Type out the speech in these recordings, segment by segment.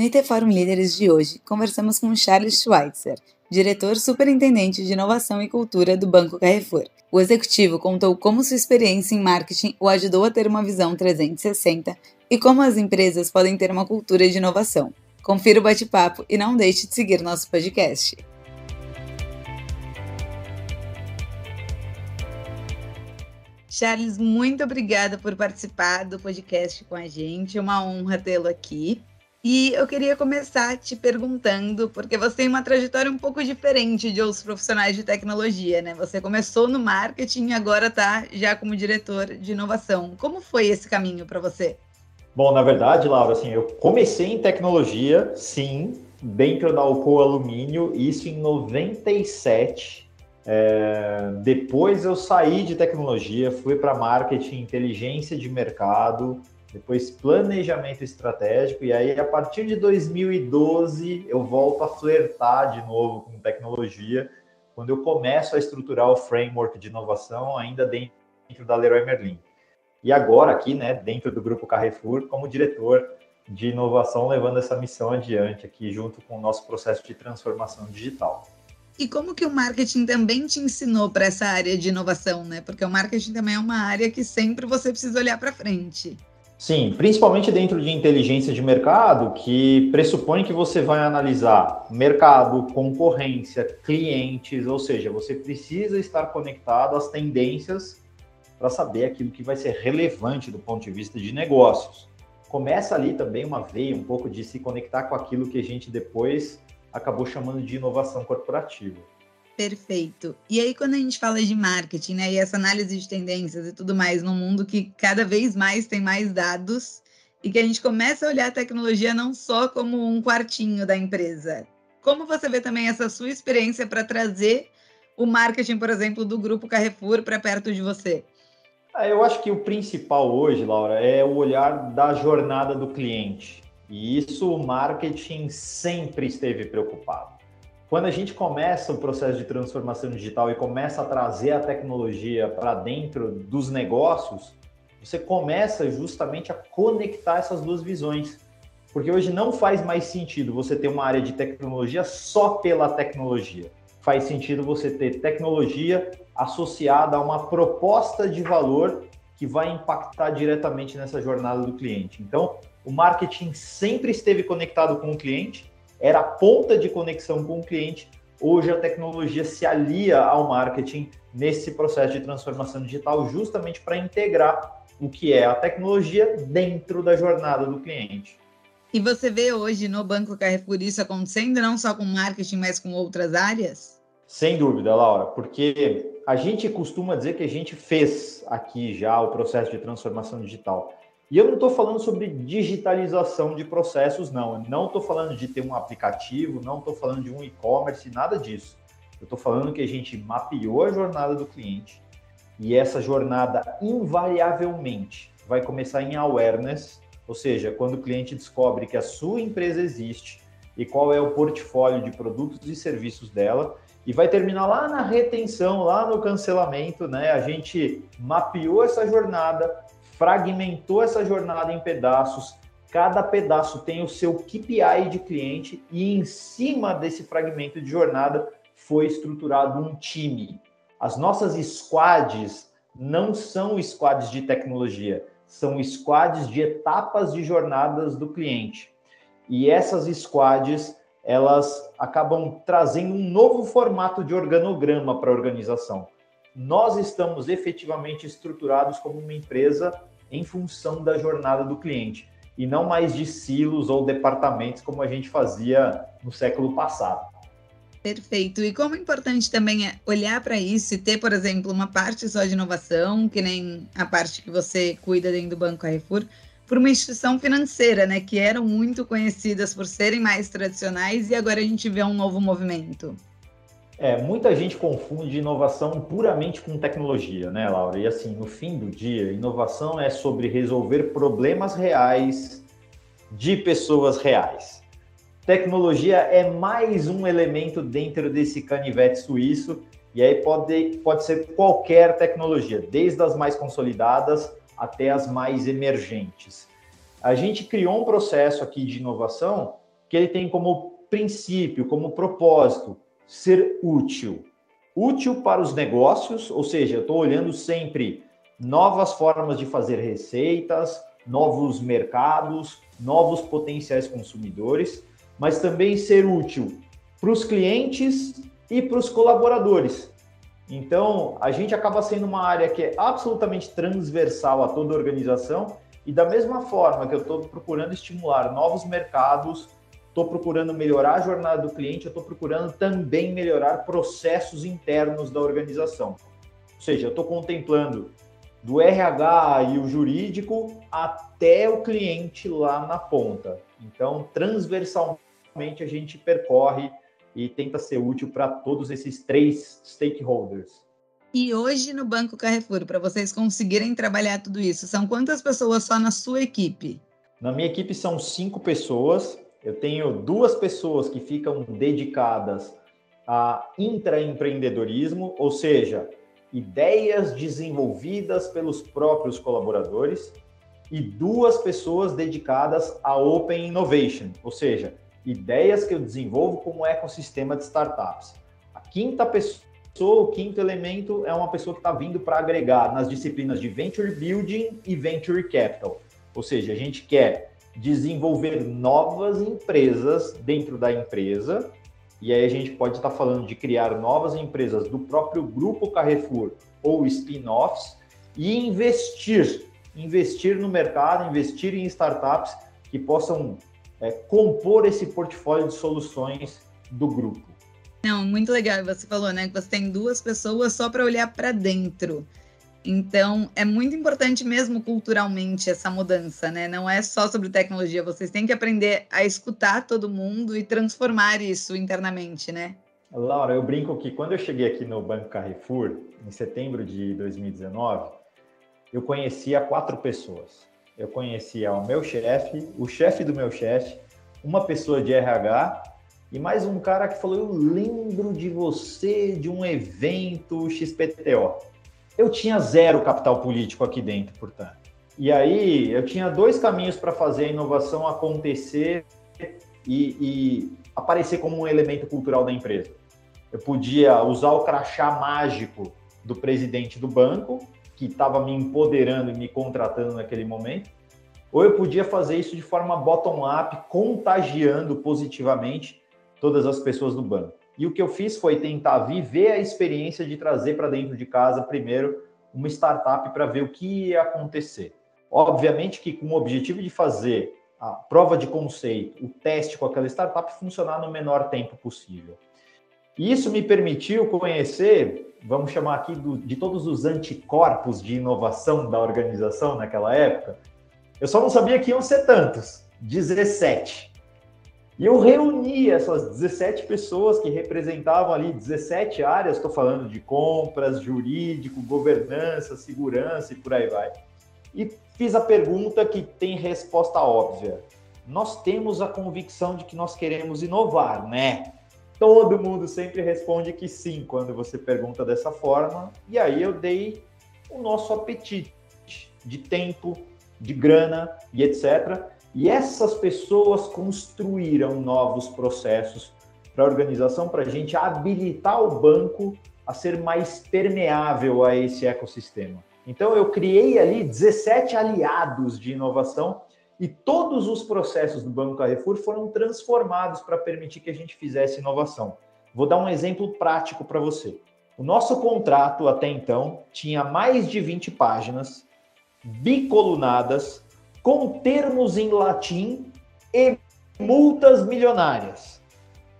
No IT Líderes de hoje, conversamos com Charles Schweitzer, diretor superintendente de inovação e cultura do Banco Carrefour. O executivo contou como sua experiência em marketing o ajudou a ter uma visão 360 e como as empresas podem ter uma cultura de inovação. Confira o bate-papo e não deixe de seguir nosso podcast. Charles, muito obrigada por participar do podcast com a gente. É uma honra tê-lo aqui. E eu queria começar te perguntando, porque você tem uma trajetória um pouco diferente de outros profissionais de tecnologia, né? Você começou no marketing e agora está já como diretor de inovação. Como foi esse caminho para você? Bom, na verdade, Laura, assim, eu comecei em tecnologia, sim, dentro da Alcoa Alumínio, isso em 97. É, depois eu saí de tecnologia, fui para marketing, inteligência de mercado, depois planejamento estratégico, e aí a partir de 2012 eu volto a flertar de novo com tecnologia, quando eu começo a estruturar o framework de inovação ainda dentro da Leroy Merlin. E agora aqui, né, dentro do grupo Carrefour, como diretor de inovação, levando essa missão adiante aqui junto com o nosso processo de transformação digital. E como que o marketing também te ensinou para essa área de inovação, né? Porque o marketing também é uma área que sempre você precisa olhar para frente. Sim, principalmente dentro de inteligência de mercado, que pressupõe que você vai analisar mercado, concorrência, clientes, ou seja, você precisa estar conectado às tendências para saber aquilo que vai ser relevante do ponto de vista de negócios. Começa ali também uma veia um pouco de se conectar com aquilo que a gente depois acabou chamando de inovação corporativa. Perfeito. E aí, quando a gente fala de marketing, né, e essa análise de tendências e tudo mais, num mundo que cada vez mais tem mais dados, e que a gente começa a olhar a tecnologia não só como um quartinho da empresa. Como você vê também essa sua experiência para trazer o marketing, por exemplo, do grupo Carrefour para perto de você? Ah, eu acho que o principal hoje, Laura, é o olhar da jornada do cliente. E isso o marketing sempre esteve preocupado. Quando a gente começa o processo de transformação digital e começa a trazer a tecnologia para dentro dos negócios, você começa justamente a conectar essas duas visões. Porque hoje não faz mais sentido você ter uma área de tecnologia só pela tecnologia. Faz sentido você ter tecnologia associada a uma proposta de valor que vai impactar diretamente nessa jornada do cliente. Então, o marketing sempre esteve conectado com o cliente era a ponta de conexão com o cliente. Hoje a tecnologia se alia ao marketing nesse processo de transformação digital, justamente para integrar o que é a tecnologia dentro da jornada do cliente. E você vê hoje no Banco Carrefour isso acontecendo, não só com marketing, mas com outras áreas? Sem dúvida, Laura, porque a gente costuma dizer que a gente fez aqui já o processo de transformação digital. E eu não estou falando sobre digitalização de processos, não. Eu não estou falando de ter um aplicativo, não estou falando de um e-commerce, nada disso. Eu estou falando que a gente mapeou a jornada do cliente e essa jornada invariavelmente vai começar em awareness, ou seja, quando o cliente descobre que a sua empresa existe e qual é o portfólio de produtos e serviços dela, e vai terminar lá na retenção, lá no cancelamento, né? A gente mapeou essa jornada, fragmentou essa jornada em pedaços, cada pedaço tem o seu KPI de cliente e em cima desse fragmento de jornada foi estruturado um time. As nossas squads não são squads de tecnologia, são squads de etapas de jornadas do cliente. E essas squads, elas acabam trazendo um novo formato de organograma para a organização. Nós estamos efetivamente estruturados como uma empresa em função da jornada do cliente e não mais de silos ou departamentos como a gente fazia no século passado. Perfeito. E como é importante também é olhar para isso e ter, por exemplo, uma parte só de inovação, que nem a parte que você cuida dentro do Banco Carrefour, por uma instituição financeira, né, que eram muito conhecidas por serem mais tradicionais e agora a gente vê um novo movimento. É, muita gente confunde inovação puramente com tecnologia, né, Laura? E assim, no fim do dia, inovação é sobre resolver problemas reais de pessoas reais. Tecnologia é mais um elemento dentro desse canivete suíço, e aí pode, pode ser qualquer tecnologia, desde as mais consolidadas até as mais emergentes. A gente criou um processo aqui de inovação que ele tem como princípio, como propósito, ser útil. Útil para os negócios, ou seja, eu estou olhando sempre novas formas de fazer receitas, novos mercados, novos potenciais consumidores, mas também ser útil para os clientes e para os colaboradores. Então, a gente acaba sendo uma área que é absolutamente transversal a toda a organização e da mesma forma que eu estou procurando estimular novos mercados, estou procurando melhorar a jornada do cliente, eu estou procurando também melhorar processos internos da organização. Ou seja, eu estou contemplando do RH e o jurídico até o cliente lá na ponta. Então, transversalmente, a gente percorre e tenta ser útil para todos esses três stakeholders. E hoje no Banco Carrefour, para vocês conseguirem trabalhar tudo isso, são quantas pessoas só na sua equipe? Na minha equipe são cinco pessoas. Eu tenho duas pessoas que ficam dedicadas a intraempreendedorismo, ou seja, ideias desenvolvidas pelos próprios colaboradores, e duas pessoas dedicadas a Open Innovation, ou seja, ideias que eu desenvolvo como ecossistema de startups. A quinta pessoa, o quinto elemento é uma pessoa que está vindo para agregar nas disciplinas de Venture Building e Venture Capital. Ou seja, a gente quer desenvolver novas empresas dentro da empresa, e aí a gente pode estar falando de criar novas empresas do próprio grupo Carrefour ou spin-offs e investir, investir no mercado, investir em startups que possam é, compor esse portfólio de soluções do grupo. Não, muito legal. Você falou, né, que você tem duas pessoas só para olhar para dentro. Então, é muito importante mesmo culturalmente essa mudança, né? Não é só sobre tecnologia, vocês têm que aprender a escutar todo mundo e transformar isso internamente, né? Laura, eu brinco que quando eu cheguei aqui no Banco Carrefour, em setembro de 2019, eu conhecia quatro pessoas eu conhecia o meu chefe, o chefe do meu chefe, uma pessoa de RH e mais um cara que falou: Eu lembro de você de um evento XPTO. Eu tinha zero capital político aqui dentro, portanto. E aí eu tinha dois caminhos para fazer a inovação acontecer e, e aparecer como um elemento cultural da empresa. Eu podia usar o crachá mágico do presidente do banco que estava me empoderando e me contratando naquele momento, ou eu podia fazer isso de forma bottom-up, contagiando positivamente todas as pessoas do banco. E o que eu fiz foi tentar viver a experiência de trazer para dentro de casa primeiro uma startup para ver o que ia acontecer. Obviamente que com o objetivo de fazer a prova de conceito, o teste com aquela startup funcionar no menor tempo possível. E isso me permitiu conhecer vamos chamar aqui do, de todos os anticorpos de inovação da organização naquela época, eu só não sabia que iam ser tantos, 17. E eu reuni essas 17 pessoas que representavam ali 17 áreas, estou falando de compras, jurídico, governança, segurança e por aí vai. E fiz a pergunta que tem resposta óbvia. Nós temos a convicção de que nós queremos inovar, né? Todo mundo sempre responde que sim quando você pergunta dessa forma. E aí eu dei o nosso apetite de tempo, de grana e etc. E essas pessoas construíram novos processos para a organização, para a gente habilitar o banco a ser mais permeável a esse ecossistema. Então, eu criei ali 17 aliados de inovação e todos os processos do Banco Carrefour foram transformados para permitir que a gente fizesse inovação. Vou dar um exemplo prático para você. O nosso contrato até então tinha mais de 20 páginas, bicolunadas, com termos em latim e multas milionárias.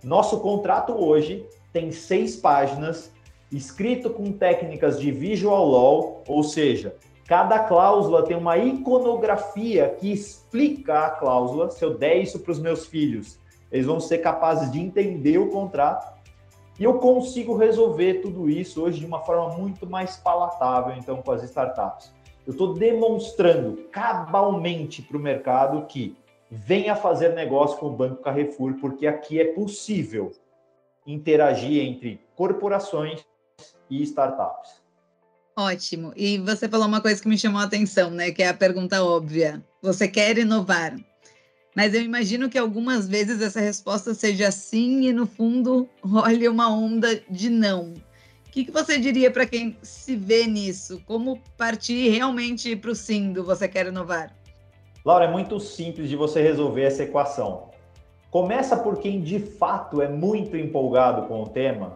Nosso contrato hoje tem seis páginas, escrito com técnicas de visual law, ou seja, Cada cláusula tem uma iconografia que explica a cláusula. Se eu der isso para os meus filhos, eles vão ser capazes de entender o contrato. E eu consigo resolver tudo isso hoje de uma forma muito mais palatável, então, com as startups. Eu estou demonstrando cabalmente para o mercado que venha fazer negócio com o Banco Carrefour, porque aqui é possível interagir entre corporações e startups. Ótimo. E você falou uma coisa que me chamou a atenção, né? Que é a pergunta óbvia. Você quer inovar. Mas eu imagino que algumas vezes essa resposta seja sim e no fundo role uma onda de não. O que, que você diria para quem se vê nisso? Como partir realmente para o sim do você quer inovar? Laura, é muito simples de você resolver essa equação. Começa por quem de fato é muito empolgado com o tema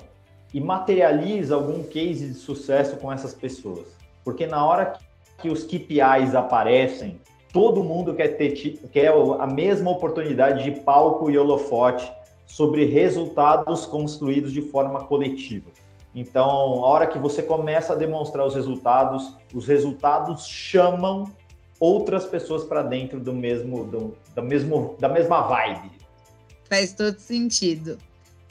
e materializa algum case de sucesso com essas pessoas. Porque na hora que os KPIs aparecem, todo mundo quer ter quer a mesma oportunidade de palco e holofote sobre resultados construídos de forma coletiva. Então, a hora que você começa a demonstrar os resultados, os resultados chamam outras pessoas para dentro do mesmo, do, da, mesmo, da mesma vibe. Faz todo sentido.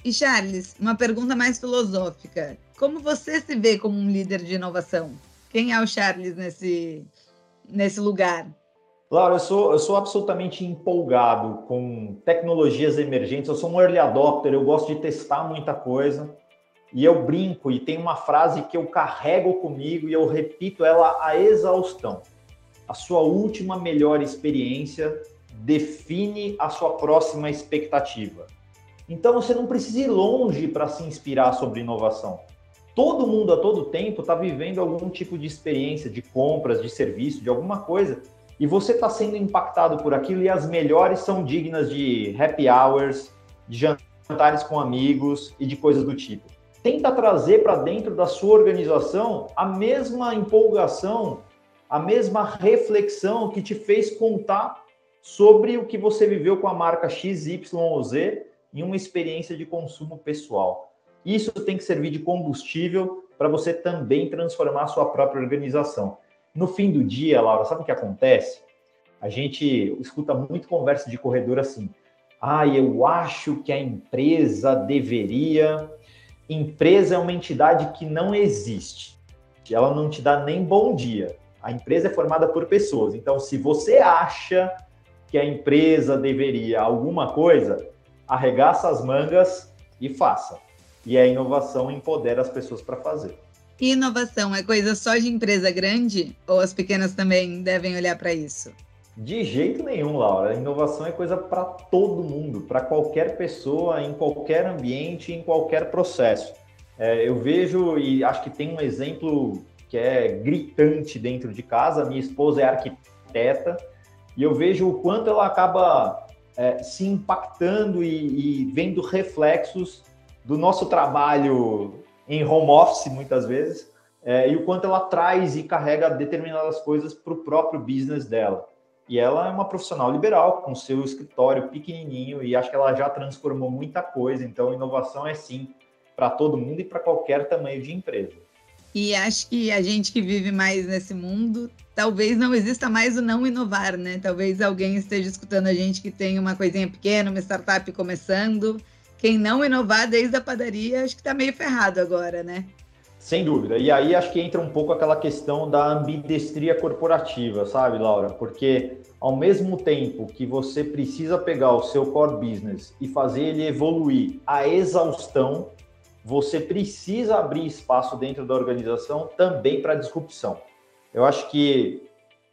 E Charles, uma pergunta mais filosófica. Como você se vê como um líder de inovação? Quem é o Charles nesse, nesse lugar? Claro, eu sou, eu sou absolutamente empolgado com tecnologias emergentes. Eu sou um early adopter, eu gosto de testar muita coisa. E eu brinco e tem uma frase que eu carrego comigo e eu repito ela a exaustão. A sua última melhor experiência define a sua próxima expectativa. Então você não precisa ir longe para se inspirar sobre inovação. Todo mundo a todo tempo está vivendo algum tipo de experiência de compras, de serviço, de alguma coisa, e você está sendo impactado por aquilo e as melhores são dignas de happy hours, de jantares com amigos e de coisas do tipo. Tenta trazer para dentro da sua organização a mesma empolgação, a mesma reflexão que te fez contar sobre o que você viveu com a marca XYZ em uma experiência de consumo pessoal. Isso tem que servir de combustível para você também transformar a sua própria organização. No fim do dia, Laura, sabe o que acontece? A gente escuta muito conversa de corredor assim. Ah, eu acho que a empresa deveria. Empresa é uma entidade que não existe. Ela não te dá nem bom dia. A empresa é formada por pessoas. Então, se você acha que a empresa deveria alguma coisa, arregaça as mangas e faça. E a inovação empodera as pessoas para fazer. E inovação é coisa só de empresa grande ou as pequenas também devem olhar para isso? De jeito nenhum, Laura. inovação é coisa para todo mundo, para qualquer pessoa, em qualquer ambiente, em qualquer processo. É, eu vejo e acho que tem um exemplo que é gritante dentro de casa. Minha esposa é arquiteta e eu vejo o quanto ela acaba é, se impactando e, e vendo reflexos do nosso trabalho em home office, muitas vezes, é, e o quanto ela traz e carrega determinadas coisas para o próprio business dela. E ela é uma profissional liberal, com seu escritório pequenininho, e acho que ela já transformou muita coisa. Então, inovação é sim para todo mundo e para qualquer tamanho de empresa. E acho que a gente que vive mais nesse mundo, talvez não exista mais o não inovar, né? Talvez alguém esteja escutando a gente que tem uma coisinha pequena, uma startup começando. Quem não inovar desde a padaria, acho que está meio ferrado agora, né? Sem dúvida. E aí acho que entra um pouco aquela questão da ambidestria corporativa, sabe, Laura? Porque ao mesmo tempo que você precisa pegar o seu core business e fazer ele evoluir à exaustão, você precisa abrir espaço dentro da organização também para disrupção. Eu acho que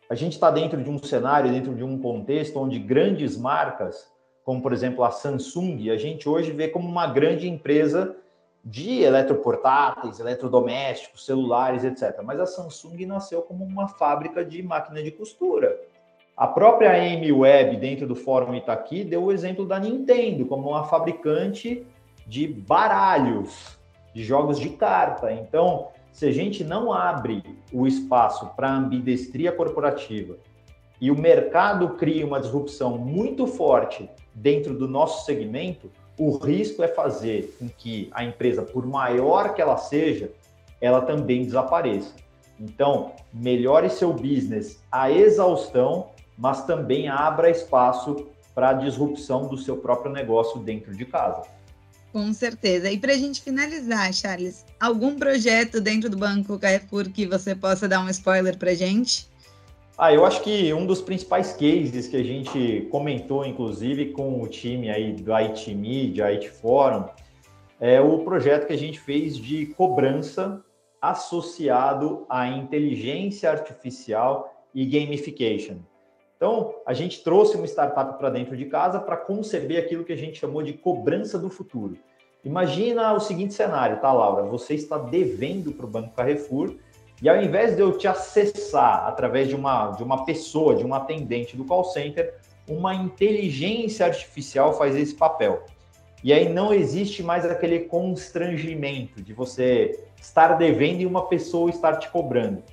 a gente está dentro de um cenário, dentro de um contexto onde grandes marcas, como por exemplo a Samsung, a gente hoje vê como uma grande empresa de eletroportáteis, eletrodomésticos, celulares, etc. Mas a Samsung nasceu como uma fábrica de máquina de costura. A própria AM Web, dentro do Fórum Itaqui, deu o exemplo da Nintendo como uma fabricante de baralhos, de jogos de carta. Então, se a gente não abre o espaço para ambidestria corporativa e o mercado cria uma disrupção muito forte dentro do nosso segmento, o risco é fazer com que a empresa, por maior que ela seja, ela também desapareça. Então, melhore seu business à exaustão, mas também abra espaço para a disrupção do seu próprio negócio dentro de casa. Com certeza. E para a gente finalizar, Charles, algum projeto dentro do Banco Carrefour que você possa dar um spoiler para gente? Ah, eu acho que um dos principais cases que a gente comentou, inclusive, com o time aí do IT Media, IT Forum, é o projeto que a gente fez de cobrança associado à inteligência artificial e gamification. Então, a gente trouxe uma startup para dentro de casa para conceber aquilo que a gente chamou de cobrança do futuro. Imagina o seguinte cenário, tá, Laura? Você está devendo para o Banco Carrefour e ao invés de eu te acessar através de uma, de uma pessoa, de um atendente do call center, uma inteligência artificial faz esse papel. E aí não existe mais aquele constrangimento de você estar devendo e uma pessoa estar te cobrando.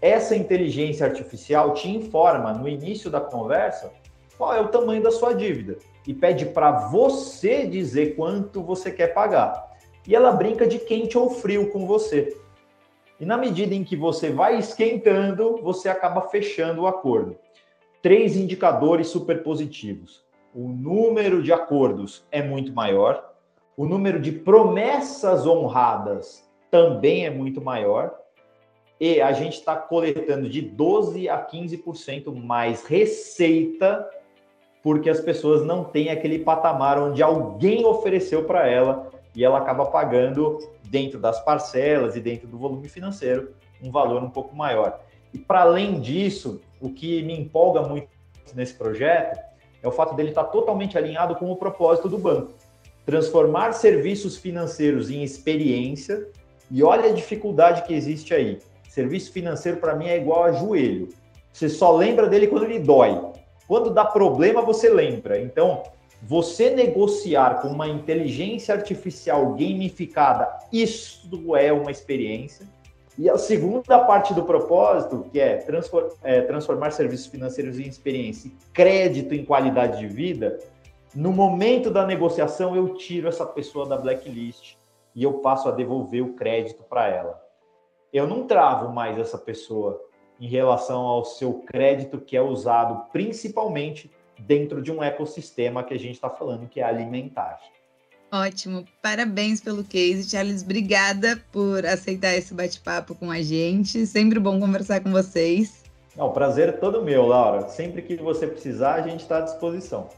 Essa inteligência artificial te informa no início da conversa qual é o tamanho da sua dívida e pede para você dizer quanto você quer pagar. E ela brinca de quente ou frio com você. E na medida em que você vai esquentando, você acaba fechando o acordo. Três indicadores super positivos. O número de acordos é muito maior, o número de promessas honradas também é muito maior, e a gente está coletando de 12 a 15% mais receita, porque as pessoas não têm aquele patamar onde alguém ofereceu para ela e ela acaba pagando dentro das parcelas e dentro do volume financeiro um valor um pouco maior. E para além disso, o que me empolga muito nesse projeto é o fato dele estar tá totalmente alinhado com o propósito do banco. Transformar serviços financeiros em experiência, e olha a dificuldade que existe aí. Serviço financeiro para mim é igual a joelho. Você só lembra dele quando ele dói. Quando dá problema, você lembra. Então, você negociar com uma inteligência artificial gamificada, isso é uma experiência. E a segunda parte do propósito, que é, é transformar serviços financeiros em experiência e crédito em qualidade de vida, no momento da negociação eu tiro essa pessoa da blacklist e eu passo a devolver o crédito para ela. Eu não travo mais essa pessoa em relação ao seu crédito que é usado principalmente dentro de um ecossistema que a gente está falando que é alimentar. Ótimo, parabéns pelo case, Charles. Obrigada por aceitar esse bate-papo com a gente. Sempre bom conversar com vocês. Não, prazer é todo meu, Laura. Sempre que você precisar, a gente está à disposição.